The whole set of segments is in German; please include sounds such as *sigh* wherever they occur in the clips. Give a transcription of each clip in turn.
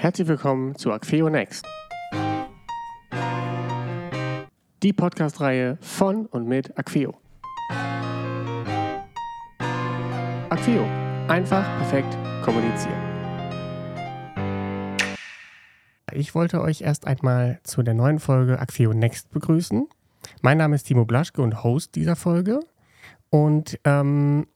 Herzlich willkommen zu Acfeo Next. Die Podcast-Reihe von und mit Acfeo. Acfeo. Einfach perfekt kommunizieren. Ich wollte euch erst einmal zu der neuen Folge Acfeo Next begrüßen. Mein Name ist Timo Blaschke und Host dieser Folge. Und ähm,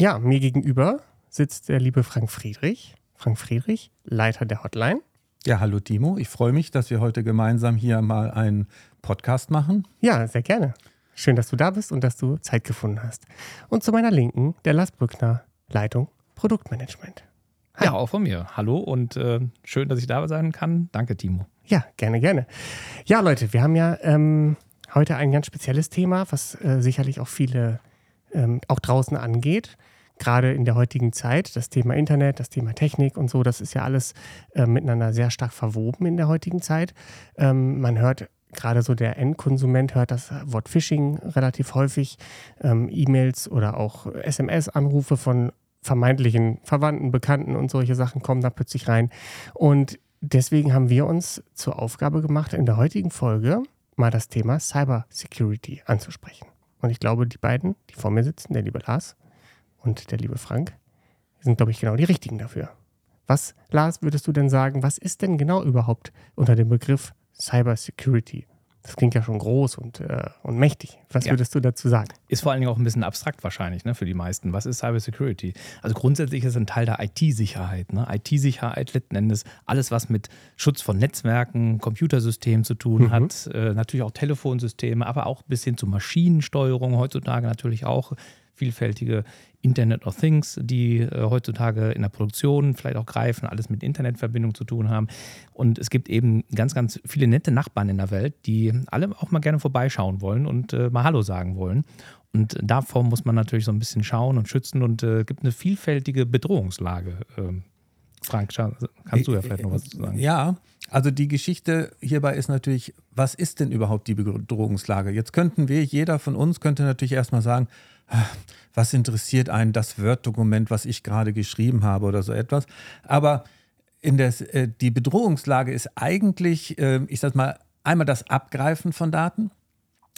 ja, mir gegenüber sitzt der liebe Frank Friedrich. Frank Friedrich, Leiter der Hotline. Ja, hallo Timo. Ich freue mich, dass wir heute gemeinsam hier mal einen Podcast machen. Ja, sehr gerne. Schön, dass du da bist und dass du Zeit gefunden hast. Und zu meiner Linken der Lars Brückner, Leitung Produktmanagement. Hi. Ja, auch von mir. Hallo und äh, schön, dass ich da sein kann. Danke, Timo. Ja, gerne, gerne. Ja, Leute, wir haben ja ähm, heute ein ganz spezielles Thema, was äh, sicherlich auch viele ähm, auch draußen angeht gerade in der heutigen Zeit, das Thema Internet, das Thema Technik und so, das ist ja alles äh, miteinander sehr stark verwoben in der heutigen Zeit. Ähm, man hört gerade so der Endkonsument hört das Wort Phishing relativ häufig, ähm, E-Mails oder auch SMS-Anrufe von vermeintlichen Verwandten, Bekannten und solche Sachen kommen da plötzlich rein. Und deswegen haben wir uns zur Aufgabe gemacht, in der heutigen Folge mal das Thema Cyber Security anzusprechen. Und ich glaube, die beiden, die vor mir sitzen, der liebe Lars und der liebe Frank sind, glaube ich, genau die richtigen dafür. Was, Lars, würdest du denn sagen, was ist denn genau überhaupt unter dem Begriff Cyber Security? Das klingt ja schon groß und, äh, und mächtig. Was ja. würdest du dazu sagen? Ist vor allen Dingen auch ein bisschen abstrakt wahrscheinlich ne, für die meisten. Was ist Cyber Security? Also grundsätzlich ist es ein Teil der IT-Sicherheit. Ne? IT-Sicherheit letzten Endes alles, was mit Schutz von Netzwerken, Computersystemen zu tun mhm. hat. Äh, natürlich auch Telefonsysteme, aber auch bis hin zu Maschinensteuerung heutzutage natürlich auch vielfältige Internet of Things, die äh, heutzutage in der Produktion vielleicht auch greifen, alles mit Internetverbindung zu tun haben. Und es gibt eben ganz, ganz viele nette Nachbarn in der Welt, die alle auch mal gerne vorbeischauen wollen und äh, mal Hallo sagen wollen. Und davor muss man natürlich so ein bisschen schauen und schützen und äh, gibt eine vielfältige Bedrohungslage. Ähm, Frank, kannst du ja vielleicht noch was zu sagen? Ja, also die Geschichte hierbei ist natürlich, was ist denn überhaupt die Bedrohungslage? Jetzt könnten wir, jeder von uns könnte natürlich erstmal sagen, was interessiert einen das Word-Dokument, was ich gerade geschrieben habe oder so etwas. Aber in des, äh, die Bedrohungslage ist eigentlich, äh, ich sag mal, einmal das Abgreifen von Daten,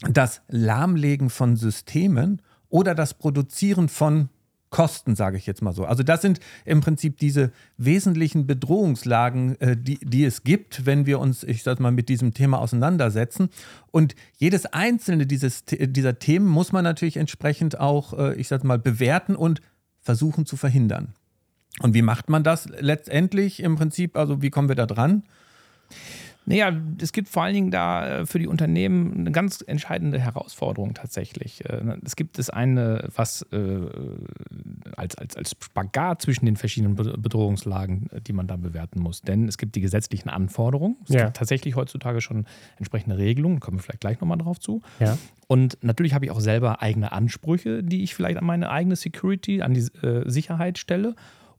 das Lahmlegen von Systemen oder das Produzieren von Kosten, sage ich jetzt mal so. Also das sind im Prinzip diese wesentlichen Bedrohungslagen, äh, die, die es gibt, wenn wir uns, ich sag mal, mit diesem Thema auseinandersetzen. Und jedes einzelne dieses, dieser Themen muss man natürlich entsprechend auch, äh, ich sag mal, bewerten und versuchen zu verhindern. Und wie macht man das letztendlich im Prinzip? Also wie kommen wir da dran? Naja, es gibt vor allen Dingen da äh, für die Unternehmen eine ganz entscheidende Herausforderung tatsächlich. Äh, es gibt das eine, was äh, als, als, als Spagat zwischen den verschiedenen Bedrohungslagen, die man da bewerten muss. Denn es gibt die gesetzlichen Anforderungen. Es ja. gibt tatsächlich heutzutage schon entsprechende Regelungen, kommen wir vielleicht gleich nochmal drauf zu. Ja. Und natürlich habe ich auch selber eigene Ansprüche, die ich vielleicht an meine eigene Security, an die Sicherheit stelle.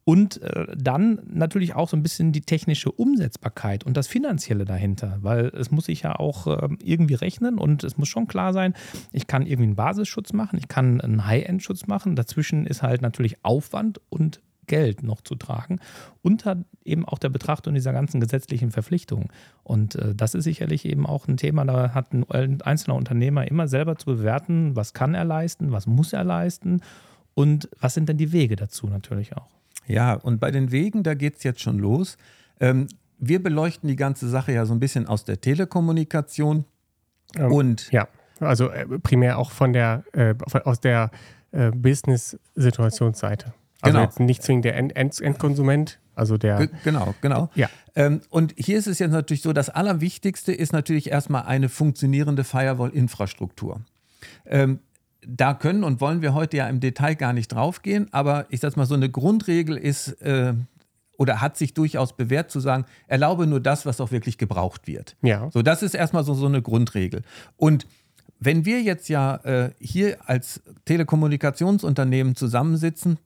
Und äh, dann natürlich auch so ein bisschen die technische Umsetzbarkeit und das Finanzielle dahinter, weil es muss sich ja auch äh, irgendwie rechnen und es muss schon klar sein, ich kann irgendwie einen Basisschutz machen, ich kann einen High-End-Schutz machen. Dazwischen ist halt natürlich Aufwand und Geld noch zu tragen, unter eben auch der Betrachtung dieser ganzen gesetzlichen Verpflichtungen. Und äh, das ist sicherlich eben auch ein Thema, da hat ein einzelner Unternehmer immer selber zu bewerten, was kann er leisten, was muss er leisten und was sind denn die Wege dazu natürlich auch. Ja, und bei den Wegen, da geht es jetzt schon los. Ähm, wir beleuchten die ganze Sache ja so ein bisschen aus der Telekommunikation. Ähm, und ja, also äh, primär auch von der, äh, aus der äh, Business-Situationsseite. Also genau. jetzt nicht zwingend der End End Endkonsument, also der. genau, genau. Ja. Ähm, und hier ist es jetzt natürlich so, das Allerwichtigste ist natürlich erstmal eine funktionierende Firewall-Infrastruktur. Ähm, da können und wollen wir heute ja im Detail gar nicht draufgehen, aber ich sag mal, so eine Grundregel ist äh, oder hat sich durchaus bewährt zu sagen, erlaube nur das, was auch wirklich gebraucht wird. Ja. So, das ist erstmal so, so eine Grundregel. Und wenn wir jetzt ja äh, hier als Telekommunikationsunternehmen zusammensitzen,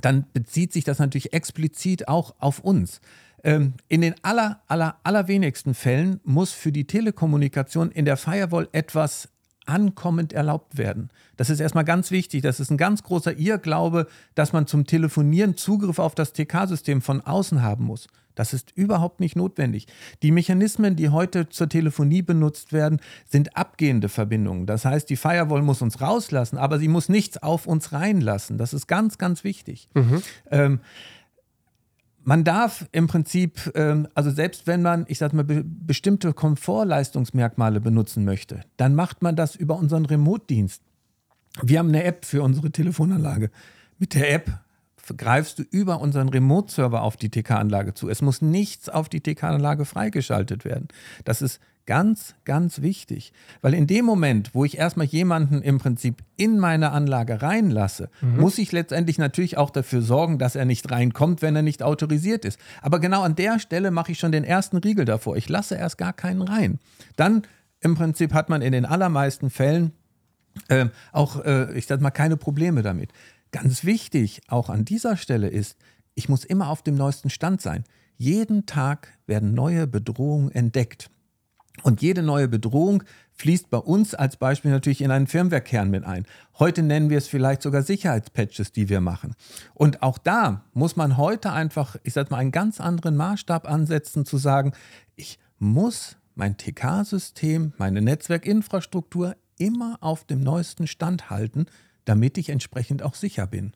dann bezieht sich das natürlich explizit auch auf uns. Ähm, in den aller, aller, allerwenigsten Fällen muss für die Telekommunikation in der Firewall etwas ankommend erlaubt werden. Das ist erstmal ganz wichtig. Das ist ein ganz großer Irrglaube, dass man zum Telefonieren Zugriff auf das TK-System von außen haben muss. Das ist überhaupt nicht notwendig. Die Mechanismen, die heute zur Telefonie benutzt werden, sind abgehende Verbindungen. Das heißt, die Firewall muss uns rauslassen, aber sie muss nichts auf uns reinlassen. Das ist ganz, ganz wichtig. Mhm. Ähm, man darf im Prinzip, ähm, also selbst wenn man, ich sag mal, be bestimmte Komfortleistungsmerkmale benutzen möchte, dann macht man das über unseren Remote-Dienst. Wir haben eine App für unsere Telefonanlage. Mit der App greifst du über unseren Remote-Server auf die TK-Anlage zu. Es muss nichts auf die TK-Anlage freigeschaltet werden. Das ist ganz, ganz wichtig. Weil in dem Moment, wo ich erstmal jemanden im Prinzip in meine Anlage reinlasse, mhm. muss ich letztendlich natürlich auch dafür sorgen, dass er nicht reinkommt, wenn er nicht autorisiert ist. Aber genau an der Stelle mache ich schon den ersten Riegel davor. Ich lasse erst gar keinen rein. Dann im Prinzip hat man in den allermeisten Fällen äh, auch, äh, ich sag mal, keine Probleme damit. Ganz wichtig auch an dieser Stelle ist, ich muss immer auf dem neuesten Stand sein. Jeden Tag werden neue Bedrohungen entdeckt. Und jede neue Bedrohung fließt bei uns als Beispiel natürlich in einen Firmwarekern mit ein. Heute nennen wir es vielleicht sogar Sicherheitspatches, die wir machen. Und auch da muss man heute einfach, ich sag mal, einen ganz anderen Maßstab ansetzen, zu sagen, ich muss mein TK-System, meine Netzwerkinfrastruktur immer auf dem neuesten Stand halten, damit ich entsprechend auch sicher bin.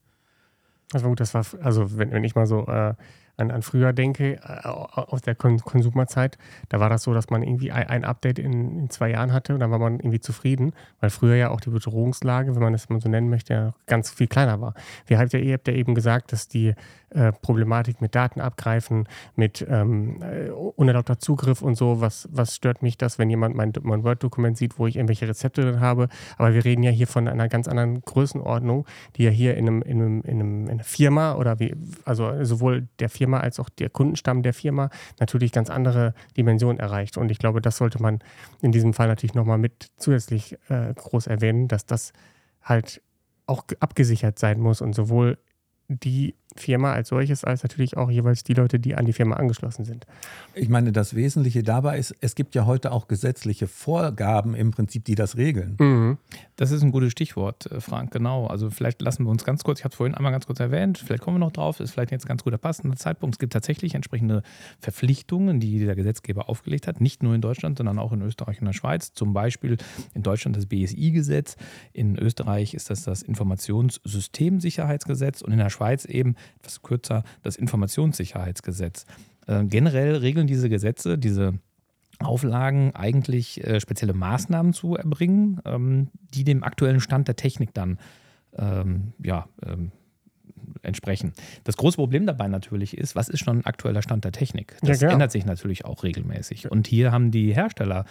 Das war gut, das war, also wenn, wenn ich mal so äh, an, an früher denke, äh, aus der Kon Konsumerzeit, da war das so, dass man irgendwie ein, Update in, in, zwei Jahren hatte und dann war man irgendwie zufrieden, weil früher ja auch die Bedrohungslage, wenn man es mal so nennen möchte, ja ganz viel kleiner war. Wir habt ja, ihr habt ja eben gesagt, dass die äh, Problematik mit Daten abgreifen, mit ähm, äh, unerlaubter Zugriff und so, was, was stört mich das, wenn jemand mein, mein Word-Dokument sieht, wo ich irgendwelche Rezepte drin habe. Aber wir reden ja hier von einer ganz anderen Größenordnung, die ja hier in, einem, in, einem, in, einem, in einer Firma oder wie, also sowohl der Firma Firma als auch der Kundenstamm der Firma natürlich ganz andere Dimensionen erreicht. Und ich glaube, das sollte man in diesem Fall natürlich nochmal mit zusätzlich äh, groß erwähnen, dass das halt auch abgesichert sein muss und sowohl die Firma als solches, als natürlich auch jeweils die Leute, die an die Firma angeschlossen sind. Ich meine, das Wesentliche dabei ist, es gibt ja heute auch gesetzliche Vorgaben im Prinzip, die das regeln. Mhm. Das ist ein gutes Stichwort, äh, Frank, genau. Also vielleicht lassen wir uns ganz kurz, ich habe es vorhin einmal ganz kurz erwähnt, vielleicht kommen wir noch drauf, ist vielleicht jetzt ein ganz guter passender Zeitpunkt. Es gibt tatsächlich entsprechende Verpflichtungen, die der Gesetzgeber aufgelegt hat, nicht nur in Deutschland, sondern auch in Österreich und der Schweiz. Zum Beispiel in Deutschland das BSI-Gesetz, in Österreich ist das das Informationssystemsicherheitsgesetz und in der Schweiz eben etwas kürzer, das Informationssicherheitsgesetz. Äh, generell regeln diese Gesetze, diese Auflagen eigentlich äh, spezielle Maßnahmen zu erbringen, ähm, die dem aktuellen Stand der Technik dann ähm, ja, ähm, entsprechen. Das große Problem dabei natürlich ist, was ist schon ein aktueller Stand der Technik? Das ja, ändert sich natürlich auch regelmäßig. Und hier haben die Hersteller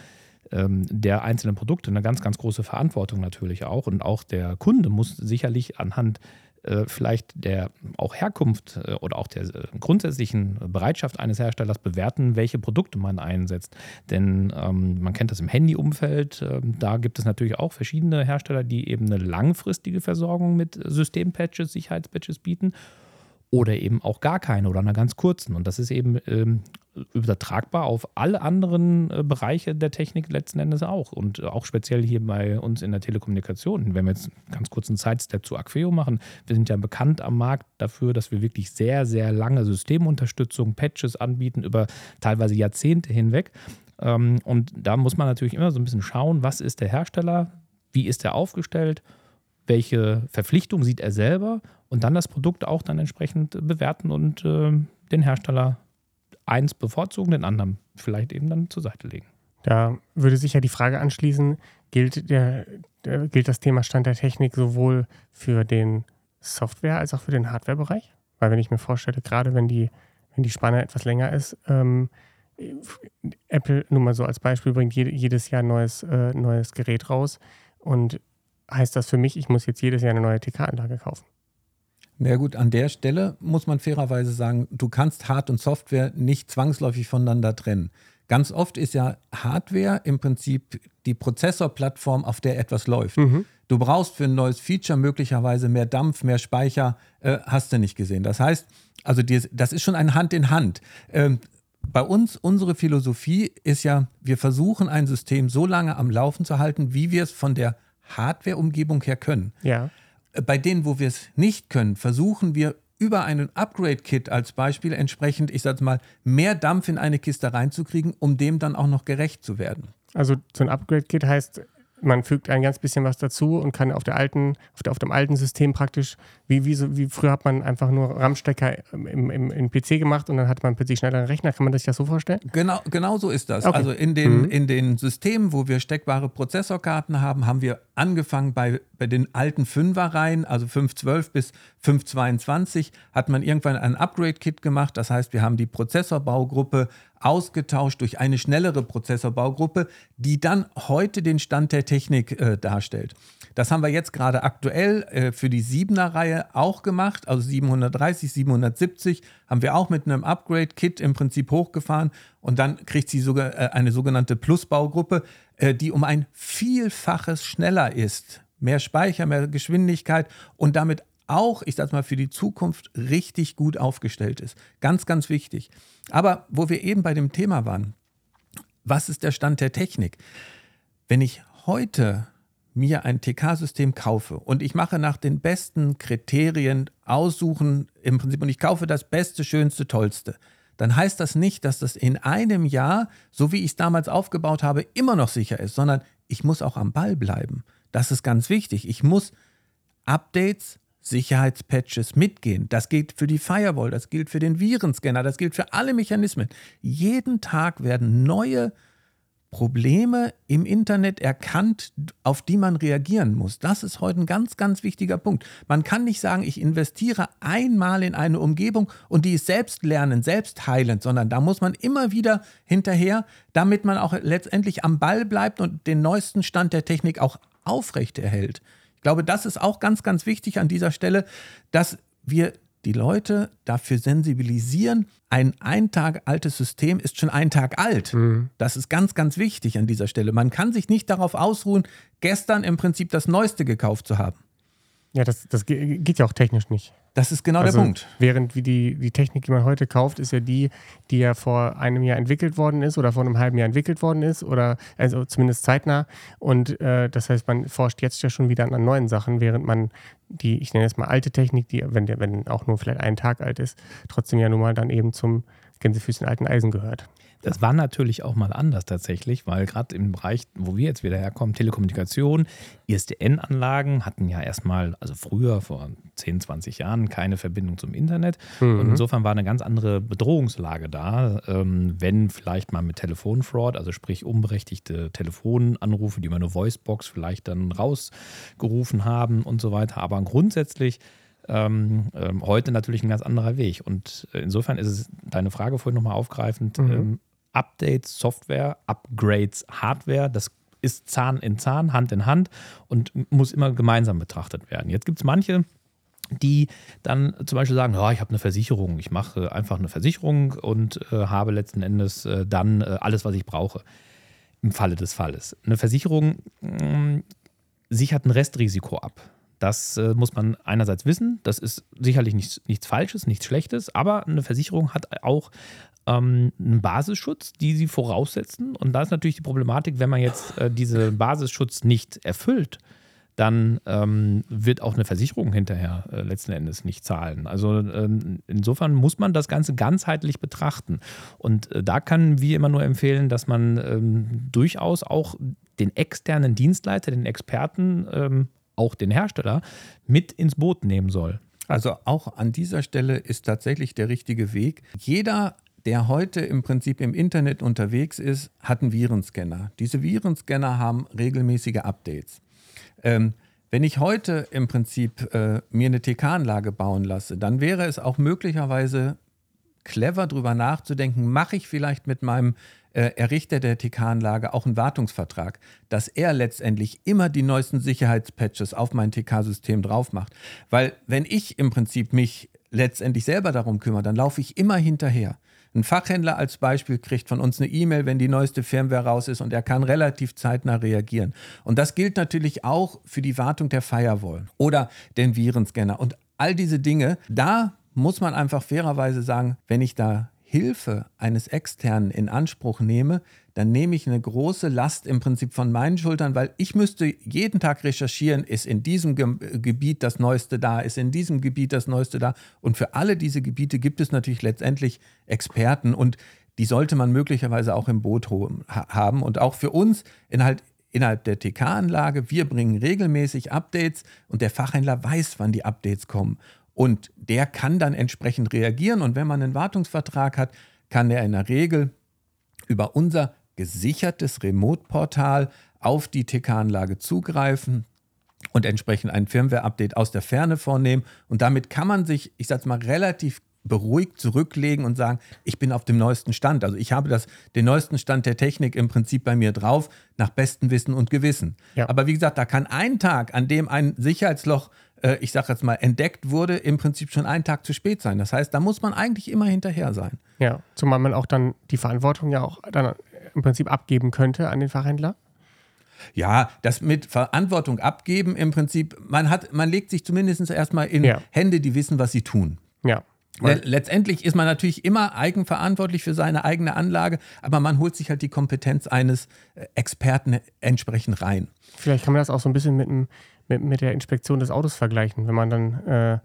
der einzelnen Produkte eine ganz, ganz große Verantwortung natürlich auch. Und auch der Kunde muss sicherlich anhand äh, vielleicht der auch Herkunft äh, oder auch der äh, grundsätzlichen Bereitschaft eines Herstellers bewerten, welche Produkte man einsetzt. Denn ähm, man kennt das im Handy-Umfeld. Ähm, da gibt es natürlich auch verschiedene Hersteller, die eben eine langfristige Versorgung mit Systempatches, Sicherheitspatches bieten oder eben auch gar keine oder einer ganz kurzen. Und das ist eben ähm, übertragbar auf alle anderen äh, Bereiche der Technik letzten Endes auch. Und auch speziell hier bei uns in der Telekommunikation. Wenn wir jetzt ganz kurz einen Sidestep zu Acqueo machen, wir sind ja bekannt am Markt dafür, dass wir wirklich sehr, sehr lange Systemunterstützung, Patches anbieten über teilweise Jahrzehnte hinweg. Ähm, und da muss man natürlich immer so ein bisschen schauen, was ist der Hersteller, wie ist er aufgestellt, welche Verpflichtung sieht er selber und dann das Produkt auch dann entsprechend bewerten und äh, den Hersteller eins bevorzugen, den anderen vielleicht eben dann zur Seite legen. Da würde sich ja die Frage anschließen, gilt, der, der, gilt das Thema Stand der Technik sowohl für den Software- als auch für den Hardware-Bereich? Weil wenn ich mir vorstelle, gerade wenn die, wenn die Spanne etwas länger ist, ähm, Apple, nur mal so als Beispiel, bringt jede, jedes Jahr ein neues, äh, neues Gerät raus. Und heißt das für mich, ich muss jetzt jedes Jahr eine neue TK-Anlage kaufen? Na gut, an der Stelle muss man fairerweise sagen, du kannst Hard- und Software nicht zwangsläufig voneinander trennen. Ganz oft ist ja Hardware im Prinzip die Prozessorplattform, auf der etwas läuft. Mhm. Du brauchst für ein neues Feature möglicherweise mehr Dampf, mehr Speicher, äh, hast du nicht gesehen. Das heißt, also die, das ist schon ein Hand in Hand. Ähm, bei uns, unsere Philosophie ist ja, wir versuchen ein System so lange am Laufen zu halten, wie wir es von der Hardware-Umgebung her können. Ja. Bei denen, wo wir es nicht können, versuchen wir über einen Upgrade-Kit als Beispiel entsprechend, ich sage mal, mehr Dampf in eine Kiste reinzukriegen, um dem dann auch noch gerecht zu werden. Also so ein Upgrade-Kit heißt, man fügt ein ganz bisschen was dazu und kann auf der alten, auf, der, auf dem alten System praktisch, wie, wie, so, wie früher hat man einfach nur RAM-Stecker im, im, im PC gemacht und dann hat man plötzlich schnelleren Rechner. Kann man sich das so vorstellen? Genau, genau so ist das. Okay. Also in den, Mhm. in den Systemen, wo wir steckbare Prozessorkarten haben, haben wir angefangen bei, bei den alten Fünferreihen, also 512 bis 522, hat man irgendwann ein Upgrade-Kit gemacht. Das heißt, wir haben die Prozessorbaugruppe ausgetauscht durch eine schnellere Prozessorbaugruppe, die dann heute den Stand der Technik äh, darstellt. Das haben wir jetzt gerade aktuell äh, für die 7er-Reihe auch gemacht, also 730, 770 haben wir auch mit einem Upgrade-Kit im Prinzip hochgefahren und dann kriegt sie sogar äh, eine sogenannte Plus-Baugruppe, äh, die um ein Vielfaches schneller ist. Mehr Speicher, mehr Geschwindigkeit und damit auch, ich sag mal, für die Zukunft richtig gut aufgestellt ist. Ganz, ganz wichtig. Aber wo wir eben bei dem Thema waren, was ist der Stand der Technik? Wenn ich heute mir ein TK-System kaufe und ich mache nach den besten Kriterien aussuchen im Prinzip und ich kaufe das Beste, Schönste, Tollste, dann heißt das nicht, dass das in einem Jahr, so wie ich es damals aufgebaut habe, immer noch sicher ist, sondern ich muss auch am Ball bleiben. Das ist ganz wichtig. Ich muss Updates, Sicherheitspatches mitgehen. Das gilt für die Firewall, das gilt für den Virenscanner, das gilt für alle Mechanismen. Jeden Tag werden neue Probleme im Internet erkannt, auf die man reagieren muss. Das ist heute ein ganz, ganz wichtiger Punkt. Man kann nicht sagen, ich investiere einmal in eine Umgebung und die ist selbstlernend, selbstheilend, sondern da muss man immer wieder hinterher, damit man auch letztendlich am Ball bleibt und den neuesten Stand der Technik auch aufrechterhält. Ich glaube, das ist auch ganz, ganz wichtig an dieser Stelle, dass wir die Leute dafür sensibilisieren, ein ein Tag altes System ist schon ein Tag alt. Das ist ganz, ganz wichtig an dieser Stelle. Man kann sich nicht darauf ausruhen, gestern im Prinzip das Neueste gekauft zu haben. Ja, das, das ge- geht ja auch technisch nicht. Das ist genau also, der Punkt. Während wie die, die Technik, die man heute kauft, ist ja die, die ja vor einem Jahr entwickelt worden ist oder vor einem halben Jahr entwickelt worden ist oder also zumindest zeitnah. Und äh, das heißt, man forscht jetzt ja schon wieder an neuen Sachen, während man die, ich nenne es mal alte Technik, die, wenn wenn auch nur vielleicht einen Tag alt ist, trotzdem ja nun mal dann eben zum Gänsefüßchen alten Eisen gehört. Das war natürlich auch mal anders tatsächlich, weil gerade im Bereich, wo wir jetzt wieder herkommen, Telekommunikation, ISDN-Anlagen hatten ja erstmal, also früher, vor 10, 20 Jahren, keine Verbindung zum Internet. Mhm. Und insofern war eine ganz andere Bedrohungslage da, ähm, wenn vielleicht mal mit Telefonfraud, also sprich unberechtigte Telefonanrufe, die über eine Voicebox vielleicht dann rausgerufen haben und so weiter. Aber grundsätzlich ähm, ähm, heute natürlich ein ganz anderer Weg. Und äh, insofern ist es deine Frage vorhin nochmal aufgreifend. Mhm. Ähm, Updates, Software, Upgrades, Hardware, das ist Zahn in Zahn, Hand in Hand und muss immer gemeinsam betrachtet werden. Jetzt gibt es manche, die dann zum Beispiel sagen, ja, ich habe eine Versicherung, ich mache einfach eine Versicherung und äh, habe letzten Endes äh, dann äh, alles, was ich brauche im Falle des Falles. Eine Versicherung mh, sichert ein Restrisiko ab. Das äh, muss man einerseits wissen. Das ist sicherlich nichts, nichts Falsches, nichts Schlechtes, aber eine Versicherung hat auch ähm, einen Basisschutz, die sie voraussetzen. Und da ist natürlich die Problematik, wenn man jetzt äh, diesen Basisschutz nicht erfüllt, dann ähm, wird auch eine Versicherung hinterher äh, letzten Endes nicht zahlen. Also ähm, insofern muss man das Ganze ganzheitlich betrachten. Und äh, da können wir immer nur empfehlen, dass man ähm, durchaus auch den externen Dienstleiter, den Experten, ähm, auch den Hersteller mit ins Boot nehmen soll. Also auch an dieser Stelle ist tatsächlich der richtige Weg. Jeder der heute im Prinzip im Internet unterwegs ist, hat einen Virenscanner. Diese Virenscanner haben regelmäßige Updates. Ähm, wenn ich heute im Prinzip äh, mir eine TK-Anlage bauen lasse, dann wäre es auch möglicherweise clever drüber nachzudenken, mache ich vielleicht mit meinem äh, Errichter der TK-Anlage auch einen Wartungsvertrag, dass er letztendlich immer die neuesten Sicherheitspatches auf mein TK-System drauf macht. Weil wenn ich im Prinzip mich letztendlich selber darum kümmere, dann laufe ich immer hinterher. Ein Fachhändler als Beispiel kriegt von uns eine E-Mail, wenn die neueste Firmware raus ist und er kann relativ zeitnah reagieren. Und das gilt natürlich auch für die Wartung der Firewall oder den Virenscanner und all diese Dinge. Da muss man einfach fairerweise sagen, wenn ich da Hilfe eines Externen in Anspruch nehme, dann nehme ich eine große Last im Prinzip von meinen Schultern, weil ich müsste jeden Tag recherchieren, ist in diesem Ge Gebiet das Neueste da, ist in diesem Gebiet das Neueste da. Und für alle diese Gebiete gibt es natürlich letztendlich Experten und die sollte man möglicherweise auch im Boot haben. Und auch für uns innerhalb, innerhalb der TK-Anlage, wir bringen regelmäßig Updates und der Fachhändler weiß, wann die Updates kommen. Und der kann dann entsprechend reagieren. Und wenn man einen Wartungsvertrag hat, kann er in der Regel über unser gesichertes Remote-Portal auf die TK-Anlage zugreifen und entsprechend ein Firmware-Update aus der Ferne vornehmen. Und damit kann man sich, ich sage mal, relativ beruhigt zurücklegen und sagen, ich bin auf dem neuesten Stand. Also ich habe das, den neuesten Stand der Technik im Prinzip bei mir drauf, nach bestem Wissen und Gewissen. Ja. Aber wie gesagt, da kann ein Tag, an dem ein Sicherheitsloch äh, ich sage jetzt mal, entdeckt wurde, im Prinzip schon einen Tag zu spät sein. Das heißt, da muss man eigentlich immer hinterher sein. Ja, zumal man auch dann die Verantwortung ja auch dann im Prinzip abgeben könnte an den Fachhändler. Ja, das mit Verantwortung abgeben im Prinzip, man hat, man legt sich zumindest erstmal in ja. Hände, die wissen, was sie tun. Ja. Letztendlich ist man natürlich immer eigenverantwortlich für seine eigene Anlage, aber man holt sich halt die Kompetenz eines äh, Experten entsprechend rein. Vielleicht kann man das auch so ein bisschen mit einem mit, mit der Inspektion des Autos vergleichen. Wenn man dann äh,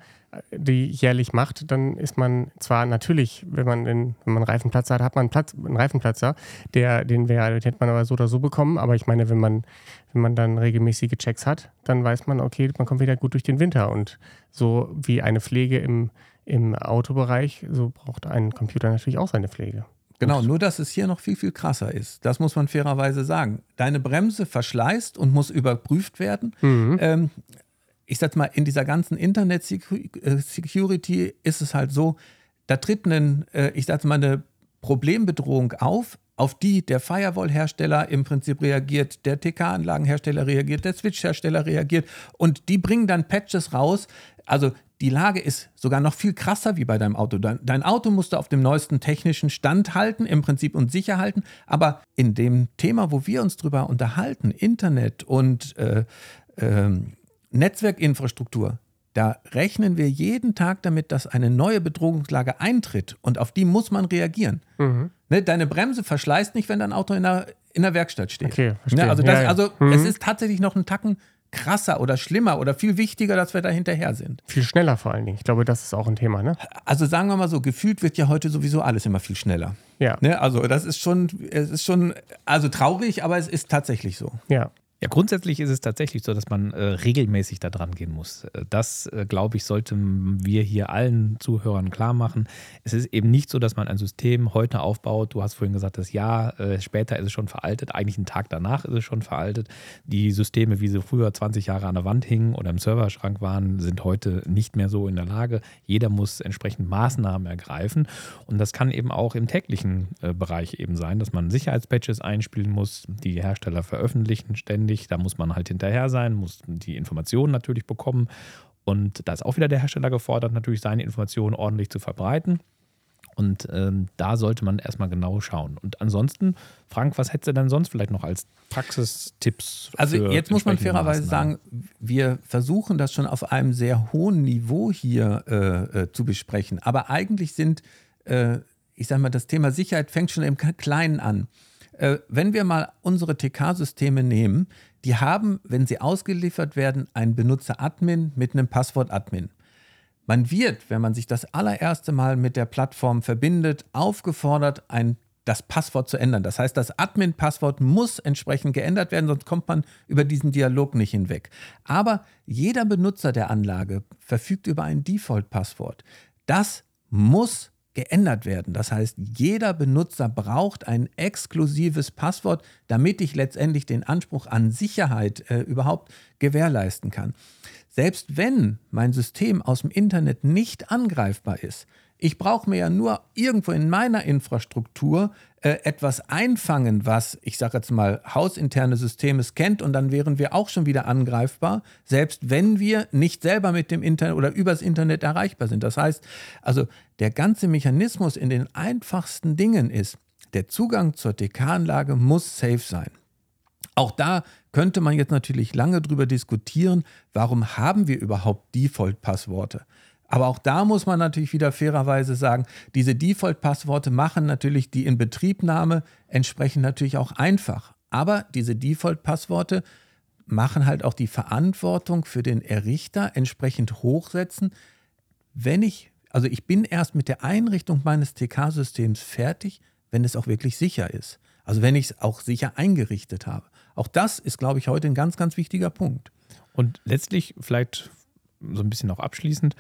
die jährlich macht, dann ist man zwar natürlich, wenn man, den, wenn man einen Reifenplatzer hat, hat man einen, Platz, einen Reifenplatzer, der, den, wär, den hätte man aber so oder so bekommen. Aber ich meine, wenn man, wenn man dann regelmäßige Checks hat, dann weiß man, okay, man kommt wieder gut durch den Winter. Und so wie eine Pflege im, im Autobereich, so braucht ein Computer natürlich auch seine Pflege. Genau, nur dass es hier noch viel, viel krasser ist. Das muss man fairerweise sagen. Deine Bremse verschleißt und muss überprüft werden. Mhm. Ähm, ich sag mal, in dieser ganzen Internet-Security ist es halt so, da tritt ein, äh, ich sag mal, eine Problembedrohung auf, auf die der Firewall-Hersteller im Prinzip reagiert, der TK-Anlagenhersteller reagiert, der Switch-Hersteller reagiert und die bringen dann Patches raus. Also die Lage ist sogar noch viel krasser wie bei deinem Auto. Dein, Auto musst du auf dem neuesten technischen Stand halten, im Prinzip und sicher halten. Aber in dem Thema, wo wir uns drüber unterhalten, Internet und äh, äh, Netzwerkinfrastruktur, da rechnen wir jeden Tag damit, dass eine neue Bedrohungslage eintritt und auf die muss man reagieren. Mhm. Ne, deine Bremse verschleißt nicht, wenn dein Auto in der, in der Werkstatt steht. Okay, verstehe. Ne, also, das, ja, ja. also mhm. es ist tatsächlich noch einen Tacken krasser oder schlimmer oder viel wichtiger, dass wir da hinterher sind. Viel schneller vor allen Dingen. Ich glaube, das ist auch ein Thema, ne? Also sagen wir mal so, gefühlt wird ja heute sowieso alles immer viel schneller. Ja. Ne? Also das ist schon, es ist schon, also traurig, aber es ist tatsächlich so. Ja. Ja, grundsätzlich ist es tatsächlich so, dass man äh, regelmäßig da dran gehen muss. Äh, das, äh, glaube ich, sollten wir hier allen Zuhörern klar machen. Es ist eben nicht so, dass man ein System heute aufbaut. Du hast vorhin gesagt, das Jahr äh, später ist es schon veraltet. Eigentlich einen Tag danach ist es schon veraltet. Die Systeme, wie sie früher 20 Jahre an der Wand hingen oder im Serverschrank waren, sind heute nicht mehr so in der Lage. Jeder muss entsprechend Maßnahmen ergreifen. Und das kann eben auch im täglichen äh, Bereich eben sein, dass man Sicherheitspatches einspielen muss, die Hersteller veröffentlichen ständig ständig. Da muss man halt hinterher sein, muss die Informationen natürlich bekommen. Und da ist auch wieder der Hersteller gefordert, natürlich seine Informationen ordentlich zu verbreiten. Und ähm, da sollte man erstmal genau schauen. Und ansonsten, Frank, was hättest du denn sonst vielleicht noch als Praxistipps? Also jetzt muss man fairerweise sagen, wir versuchen das schon auf einem sehr hohen Niveau hier äh, äh, zu besprechen. Aber eigentlich sind, äh, ich sage mal, das Thema Sicherheit fängt schon im Kleinen an. Äh, wenn wir mal unsere TK-Systeme nehmen, die haben, wenn sie ausgeliefert werden, einen Benutzer-Admin mit einem Passwort-Admin. Man wird, wenn man sich das allererste Mal mit der Plattform verbindet, aufgefordert, ein, das Passwort zu ändern. Das heißt, das Admin-Passwort muss entsprechend geändert werden, sonst kommt man über diesen Dialog nicht hinweg. Aber jeder Benutzer der Anlage verfügt über ein Default-Passwort. Das muss geändert werden. Das heißt, jeder Benutzer braucht ein exklusives Passwort, damit ich letztendlich den Anspruch an Sicherheit äh, überhaupt gewährleisten kann. Selbst wenn mein System aus dem Internet nicht angreifbar ist, ich brauche mir ja nur irgendwo in meiner Infrastruktur äh, etwas einfangen, was, ich sage jetzt mal, hausinterne Systeme kennt und dann wären wir auch schon wieder angreifbar, selbst wenn wir nicht selber mit dem Internet oder übers Internet erreichbar sind. Das heißt, also der ganze Mechanismus in den einfachsten Dingen ist, der Zugang zur TK-Anlage muss safe sein. Auch da könnte man jetzt natürlich lange drüber diskutieren, warum haben wir überhaupt Default-Passworte? Aber auch da muss man natürlich wieder fairerweise sagen, diese Default-Passworte machen natürlich die Inbetriebnahme entsprechend natürlich auch einfach. Aber diese Default-Passworte machen halt auch die Verantwortung für den Errichter entsprechend hochsetzen. Wenn ich, also ich bin erst mit der Einrichtung meines TK-Systems fertig, wenn es auch wirklich sicher ist. Also wenn ich es auch sicher eingerichtet habe. Auch das ist, glaube ich, heute ein ganz, ganz wichtiger Punkt. Und letztlich, vielleicht so ein bisschen auch abschließend,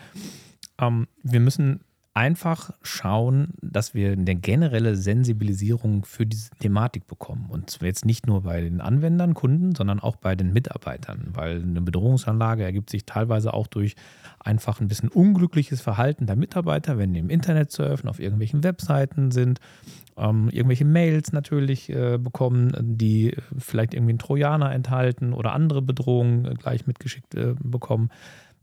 ähm, wir müssen einfach schauen, dass wir eine generelle Sensibilisierung für diese Thematik bekommen. Und jetzt nicht nur bei den Anwendern, Kunden, sondern auch bei den Mitarbeitern, weil eine Bedrohungsanlage ergibt sich teilweise auch durch einfach ein bisschen unglückliches Verhalten der Mitarbeiter, wenn die im Internet surfen, auf irgendwelchen Webseiten sind, ähm, irgendwelche Mails natürlich äh, bekommen, die vielleicht irgendwie einen Trojaner enthalten oder andere Bedrohungen gleich mitgeschickt äh, bekommen.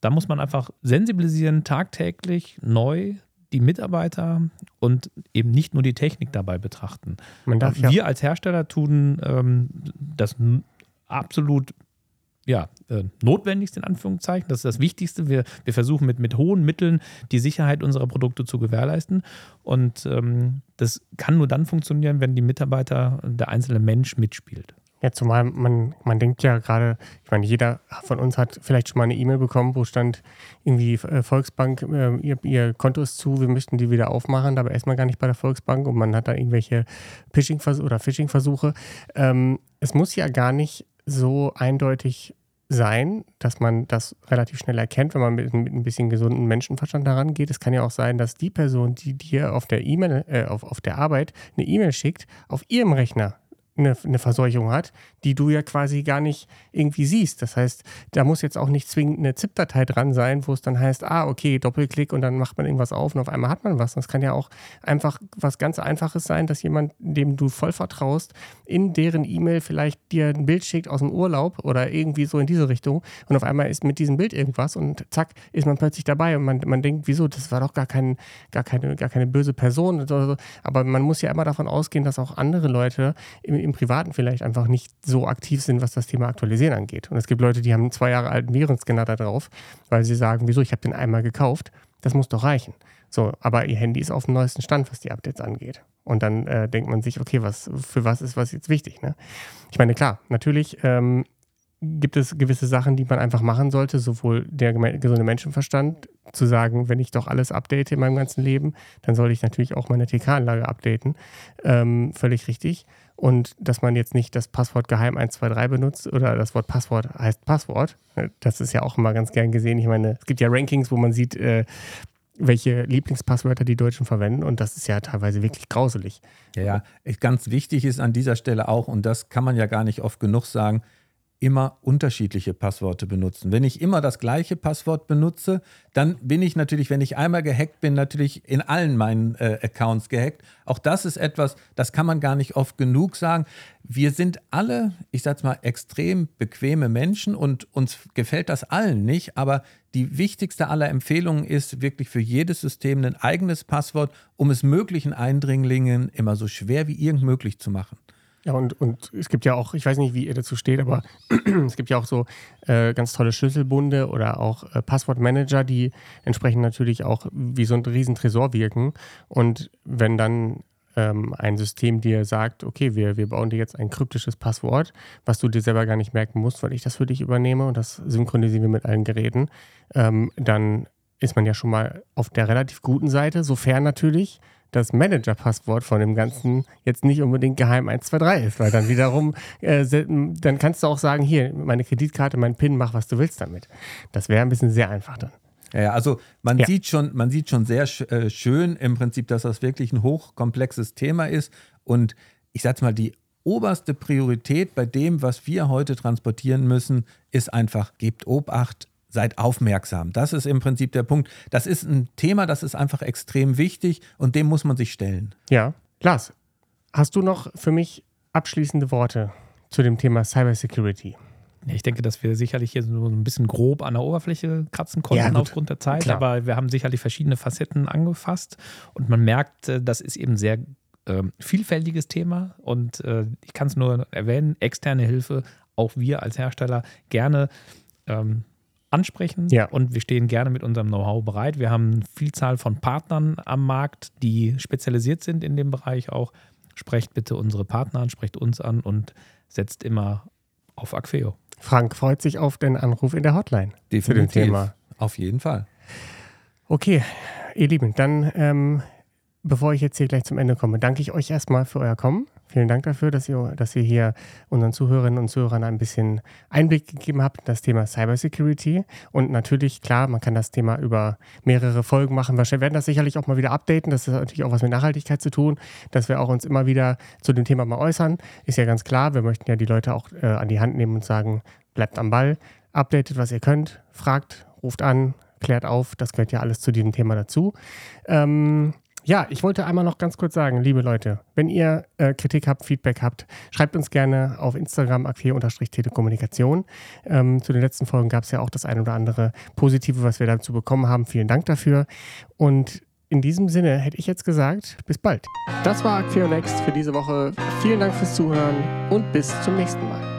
Da muss man einfach sensibilisieren, tagtäglich neu die Mitarbeiter und eben nicht nur die Technik dabei betrachten. Ja Wir als Hersteller tun ähm, das absolut ja, äh, notwendigste in Anführungszeichen. Das ist das Wichtigste. Wir, wir versuchen mit, mit hohen Mitteln die Sicherheit unserer Produkte zu gewährleisten. Und ähm, das kann nur dann funktionieren, wenn die Mitarbeiter, der einzelne Mensch mitspielt. Ja, zumal man, man denkt ja gerade, ich meine, jeder von uns hat vielleicht schon mal eine E-Mail bekommen, wo stand irgendwie äh, Volksbank, äh, ihr, ihr, Konto ist zu, wir möchten die wieder aufmachen, aber erstmal gar nicht bei der Volksbank und man hat da irgendwelche Phishing- oder Phishing-Versuche. Ähm, es muss ja gar nicht so eindeutig sein, dass man das relativ schnell erkennt, wenn man mit, mit ein bisschen gesunden Menschenverstand daran geht. Es kann ja auch sein, dass die Person, die dir auf der E-Mail, äh, auf, auf der Arbeit eine E-Mail schickt, auf ihrem Rechner eine, eine Verseuchung hat, die du ja quasi gar nicht irgendwie siehst. Das heißt, da muss jetzt auch nicht zwingend eine ZIP-Datei dran sein, wo es dann heißt, ah, okay, Doppelklick und dann macht man irgendwas auf und auf einmal hat man was. Das kann ja auch einfach was ganz Einfaches sein, dass jemand, dem du voll vertraust, in deren E-Mail vielleicht dir ein Bild schickt aus dem Urlaub oder irgendwie so in diese Richtung und auf einmal ist mit diesem Bild irgendwas und zack, ist man plötzlich dabei und man, man denkt, wieso, das war doch gar, kein, gar, keine, gar keine böse Person so. Aber man muss ja immer davon ausgehen, dass auch andere Leute im, im Privaten vielleicht einfach nicht so aktiv sind, was das Thema Aktualisieren angeht. Und es gibt Leute, die haben einen zwei Jahre alten Virenscanner da drauf, weil sie sagen, wieso, ich habe den einmal gekauft, das muss doch reichen. So, aber ihr Handy ist auf dem neuesten Stand, was die Updates angeht. Und dann äh, denkt man sich, okay, was, für was ist was jetzt wichtig? Ne? Ich meine, klar, natürlich ähm, gibt es gewisse Sachen, die man einfach machen sollte, sowohl der gesunde Menschenverstand, zu sagen, wenn ich doch alles update in meinem ganzen Leben, dann sollte ich natürlich auch meine TK-Anlage updaten. Ähm, völlig richtig. Und dass man jetzt nicht das Passwort geheim 123 benutzt oder das Wort Passwort heißt Passwort. Das ist ja auch immer ganz gern gesehen. Ich meine, es gibt ja Rankings, wo man sieht, äh, welche Lieblingspasswörter die Deutschen verwenden und das ist ja teilweise wirklich grauselig. Ja, ja, ganz wichtig ist an dieser Stelle auch, und das kann man ja gar nicht oft genug sagen, immer unterschiedliche Passworte benutzen. Wenn ich immer das gleiche Passwort benutze, dann bin ich natürlich, wenn ich einmal gehackt bin, natürlich in allen meinen äh, Accounts gehackt. Auch das ist etwas, das kann man gar nicht oft genug sagen. Wir sind alle, ich sag's mal, extrem bequeme Menschen und uns gefällt das allen nicht, aber die wichtigste aller Empfehlungen ist wirklich für jedes System ein eigenes Passwort, um es möglichen Eindringlingen immer so schwer wie irgend möglich zu machen. Ja, und, und es gibt ja auch, ich weiß nicht, wie ihr dazu steht, aber *clears throat* es gibt ja auch so äh, ganz tolle Schlüsselbunde oder auch äh, Passwortmanager, die entsprechend natürlich auch wie so ein Riesentresor wirken. Und wenn dann ähm, ein System dir sagt, okay, wir, wir bauen dir jetzt ein kryptisches Passwort, was du dir selber gar nicht merken musst, weil ich das für dich übernehme und das synchronisieren wir mit allen Geräten, ähm, dann ist man ja schon mal auf der relativ guten Seite, sofern natürlich das Manager-Passwort von dem Ganzen jetzt nicht unbedingt geheim 123 ist, weil dann wiederum, *laughs* äh, dann kannst du auch sagen, hier, meine Kreditkarte, mein PIN, mach was du willst damit. Das wäre ein bisschen sehr einfach dann. Ja, also man ja. sieht schon, man sieht schon sehr äh, schön im Prinzip, dass das wirklich ein hochkomplexes Thema ist und ich sag's mal, die oberste Priorität bei dem, was wir heute transportieren müssen, ist einfach, gebt Obacht, seid aufmerksam. Das ist im Prinzip der Punkt. Das ist ein Thema, das ist einfach extrem wichtig und dem muss man sich stellen. Ja, Lars, hast du noch für mich abschließende Worte zu dem Thema Cybersecurity? Ich denke, dass wir sicherlich hier so ein bisschen grob an der Oberfläche kratzen konnten ja, aufgrund der Zeit, Klar. aber wir haben sicherlich verschiedene Facetten angefasst und man merkt, äh, das ist eben sehr äh, vielfältiges Thema und äh, ich kann es nur erwähnen, externe Hilfe, auch wir als Hersteller gerne ähm, ansprechen Ja. und wir stehen gerne mit unserem Know-how bereit. Wir haben eine Vielzahl von Partnern am Markt, die spezialisiert sind in dem Bereich auch. Sprecht bitte unsere Partner an, sprecht uns an und setzt immer auf Acqueo. Frank freut sich auf den Anruf in der Hotline zu dem Thema. Auf jeden Fall. Okay, ihr Lieben, dann, ähm, bevor ich jetzt hier gleich zum Ende komme, danke ich euch erstmal für euer Kommen. Vielen Dank dafür, dass ihr, dass ihr hier unseren Zuhörerinnen und Zuhörern ein bisschen Einblick gegeben habt in das Thema Cybersecurity. Und natürlich, klar, man kann das Thema über mehrere Folgen machen. Wir werden das sicherlich auch mal wieder updaten. Das hat natürlich auch was mit Nachhaltigkeit zu tun, dass wir auch uns immer wieder zu dem Thema mal äußern. Ist ja ganz klar, wir möchten ja die Leute auch äh, an die Hand nehmen und sagen, bleibt am Ball, updatet, was ihr könnt, fragt, ruft an, klärt auf. Das gehört ja alles zu diesem Thema dazu. Ähm, ja, ich wollte einmal noch ganz kurz sagen, liebe Leute, wenn ihr äh, Kritik habt, Feedback habt, schreibt uns gerne auf Instagram akquir-telekommunikation. Ähm, zu den letzten Folgen gab es ja auch das ein oder andere Positive, was wir dazu bekommen haben. Vielen Dank dafür. Und in diesem Sinne hätte ich jetzt gesagt, bis bald. Das war Acquio Next für diese Woche. Vielen Dank fürs Zuhören und bis zum nächsten Mal.